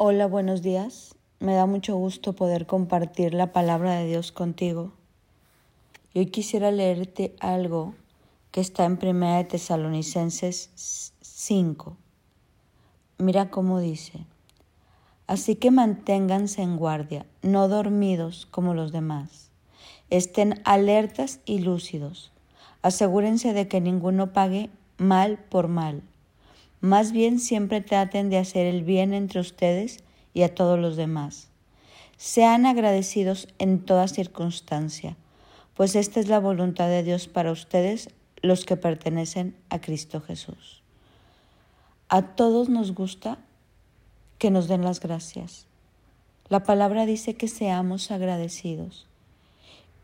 Hola, buenos días. Me da mucho gusto poder compartir la palabra de Dios contigo. Y hoy quisiera leerte algo que está en Primera de Tesalonicenses 5. Mira cómo dice. Así que manténganse en guardia, no dormidos como los demás. Estén alertas y lúcidos. Asegúrense de que ninguno pague mal por mal más bien siempre traten de hacer el bien entre ustedes y a todos los demás. Sean agradecidos en toda circunstancia, pues esta es la voluntad de Dios para ustedes los que pertenecen a Cristo Jesús. A todos nos gusta que nos den las gracias. La palabra dice que seamos agradecidos.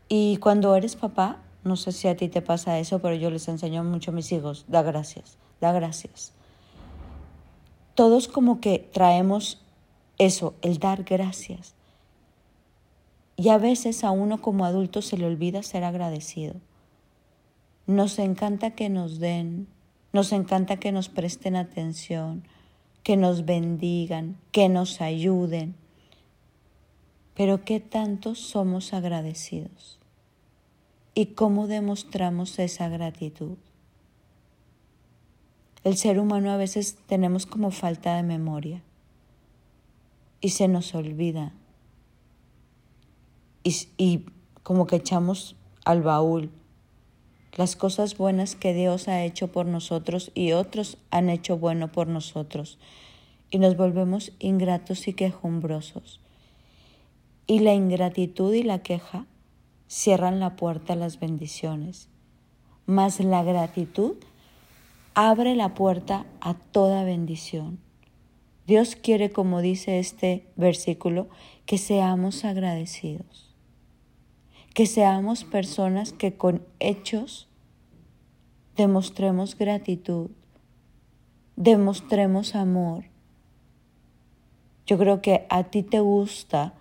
Y cuando eres papá, no sé si a ti te pasa eso, pero yo les enseño mucho a mis hijos, da gracias, da gracias todos como que traemos eso, el dar gracias. Y a veces a uno como adulto se le olvida ser agradecido. Nos encanta que nos den, nos encanta que nos presten atención, que nos bendigan, que nos ayuden. Pero ¿qué tanto somos agradecidos? ¿Y cómo demostramos esa gratitud? El ser humano a veces tenemos como falta de memoria y se nos olvida. Y, como que echamos al baúl las cosas buenas que Dios ha hecho por nosotros y otros han hecho bueno por nosotros. Y nos volvemos ingratos y quejumbrosos. Y la ingratitud y la queja cierran la puerta a las bendiciones. Mas la gratitud abre la puerta a toda bendición. Dios quiere, como dice este versículo, que seamos agradecidos, que seamos personas que con hechos demostremos gratitud, demostremos amor. Yo creo que a ti te gusta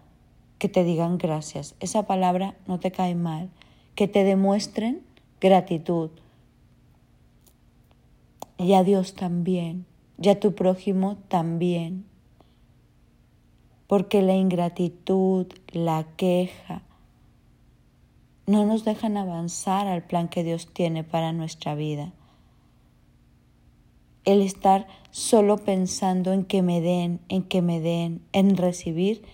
que te digan gracias. Esa palabra no te cae mal. Que te demuestren gratitud, y a Dios también, y a tu prójimo también. Porque la ingratitud, la queja, no nos dejan avanzar al plan que Dios tiene para nuestra vida. El estar solo pensando en que me den, en que me den, en recibir,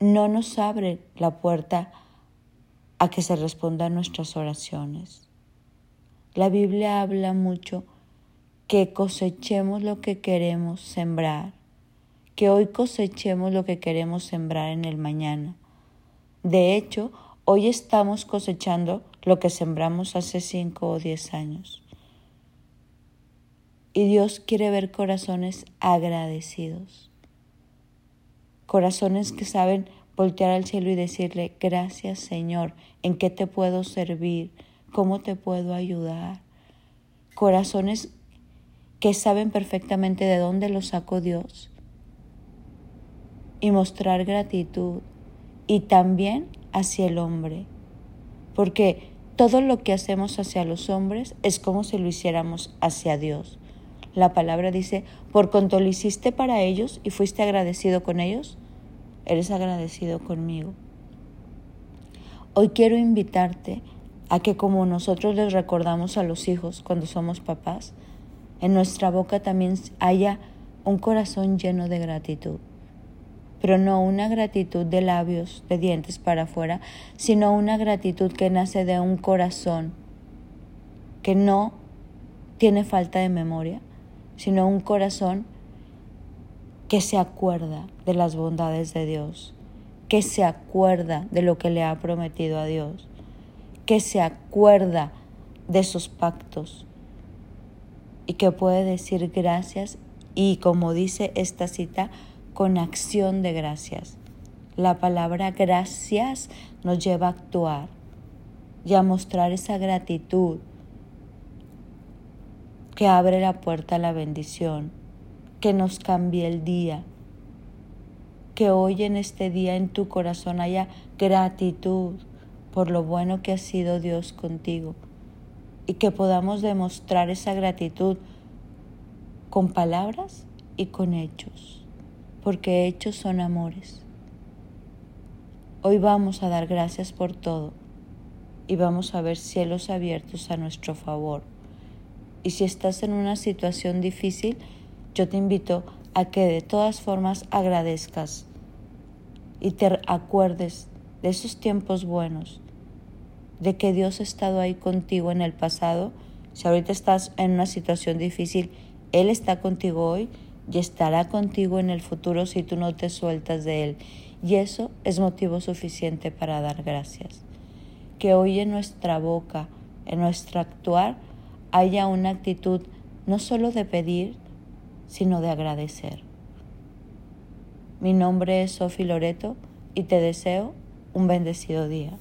no nos abre la puerta a que se respondan nuestras oraciones. La Biblia habla mucho que cosechemos lo que queremos sembrar, que hoy cosechemos lo que queremos sembrar en el mañana. De hecho, hoy estamos cosechando lo que sembramos hace cinco o diez años. Y Dios quiere ver corazones agradecidos, corazones que saben voltear al cielo y decirle, gracias Señor, ¿en qué te puedo servir? ¿Cómo te puedo ayudar? Corazones que saben perfectamente de dónde lo sacó Dios y mostrar gratitud y también hacia el hombre, porque todo lo que hacemos hacia los hombres es como si lo hiciéramos hacia Dios. La palabra dice, por cuanto lo hiciste para ellos y fuiste agradecido con ellos, eres agradecido conmigo. Hoy quiero invitarte a que como nosotros les recordamos a los hijos cuando somos papás, en nuestra boca también haya un corazón lleno de gratitud, pero no una gratitud de labios, de dientes para afuera, sino una gratitud que nace de un corazón que no tiene falta de memoria, sino un corazón que se acuerda de las bondades de Dios, que se acuerda de lo que le ha prometido a Dios, que se acuerda de sus pactos, y que puede decir gracias y como dice esta cita, con acción de gracias. La palabra gracias nos lleva a actuar y a mostrar esa gratitud que abre la puerta a la bendición, que nos cambie el día, que hoy en este día en tu corazón haya gratitud por lo bueno que ha sido Dios contigo y que podamos demostrar esa gratitud con palabras y con hechos. porque hechos son amores. Hoy vamos a dar gracias por todo y vamos a ver cielos abiertos a nuestro favor. Y si estás en una situación difícil, yo te invito a que de todas formas agradezcas y te acuerdes de esos tiempos buenos, de que Dios ha estado ahí contigo en el pasado. Si ahorita estás en una situación difícil, Él está contigo hoy y estará contigo en el futuro si tú no te sueltas de Él. Y eso es motivo suficiente para dar gracias. Que hoy en nuestra boca, en nuestro actuar, haya una actitud no solo de pedir, sino de agradecer. Mi nombre es Sofi Loreto y te deseo un bendecido día.